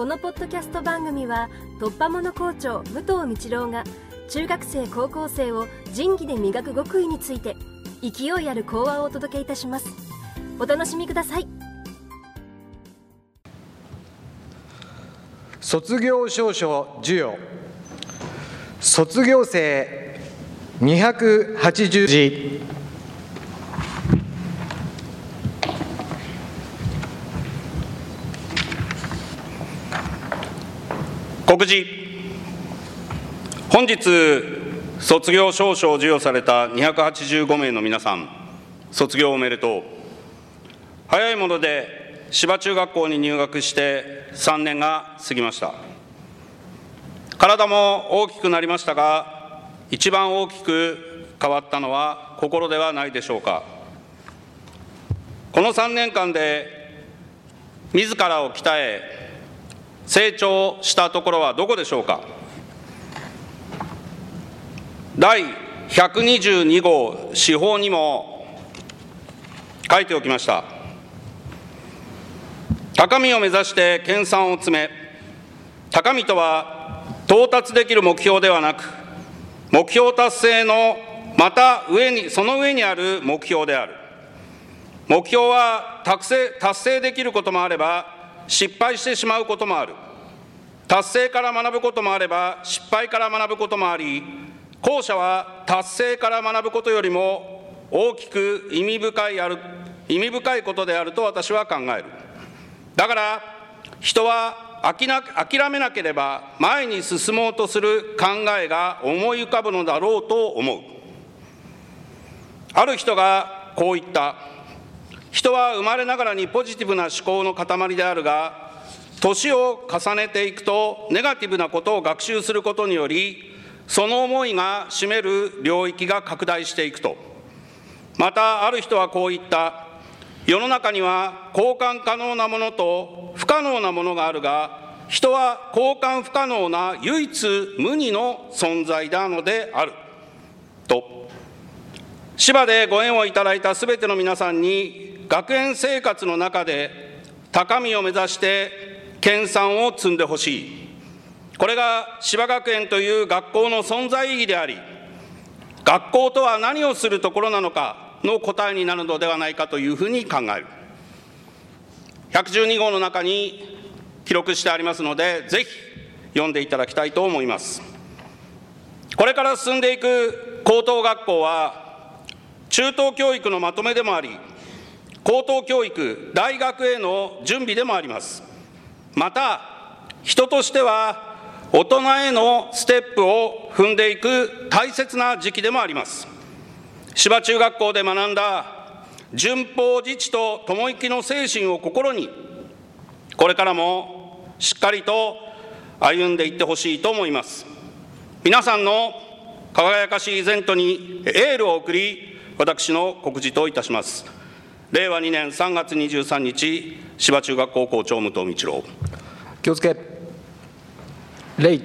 このポッドキャスト番組は突破者校長武藤道郎が中学生高校生を仁義で磨く極意について勢いある講話をお届けいたします。お楽しみください。卒業証書授与。卒業生280字。告示本日卒業証書を授与された285名の皆さん卒業おめでとう。早いもので芝中学校に入学して3年が過ぎました。体も大きくなりましたが一番大きく変わったのは心ではないでしょうか。この3年間で自らを鍛え成長したところはどこでしょうか？第122号司法にも書いておきました。高みを目指して研鑽を詰め高みとは到達できる目標ではなく目標達成のまた上にその上にある目標である。目標は達成達成できることもあれば失敗してしまうこともある。達成から学ぶこともあれば失敗から学ぶこともあり後者は達成から学ぶことよりも大きく意味深いある意味深いことであると私は考える。だから人は諦めなければ前に進もうとする考えが思い浮かぶのだろうと思う。ある人がこう言った。人は生まれながらにポジティブな思考の塊であるが年を重ねていくとネガティブなことを学習することによりその思いが占める領域が拡大していくと。またある人はこう言った。世の中には交換可能なものと不可能なものがあるが人は交換不可能な唯一無二の存在なのである。と。芝でご縁をいただいたすべての皆さんに学園生活の中で高みを目指して研鑽を積んでほしい。これが芝学園という学校の存在意義であり学校とは何をするところなのかの答えになるのではないかというふうに考える。112号の中に記録してありますのでぜひ読んでいただきたいと思います。これから進んでいく高等学校は中等教育のまとめでもあり高等教育大学への準備でもあります。また人としては大人へのステップを踏んでいく大切な時期でもあります。芝中学校で学んだ順法自治と友生きの精神を心にこれからもしっかりと歩んでいってほしいと思います。皆さんの輝かしいイベントにエールを送り私の告示といたします。令和2年3月23日芝中学校校長武藤道郎。気をつけ。礼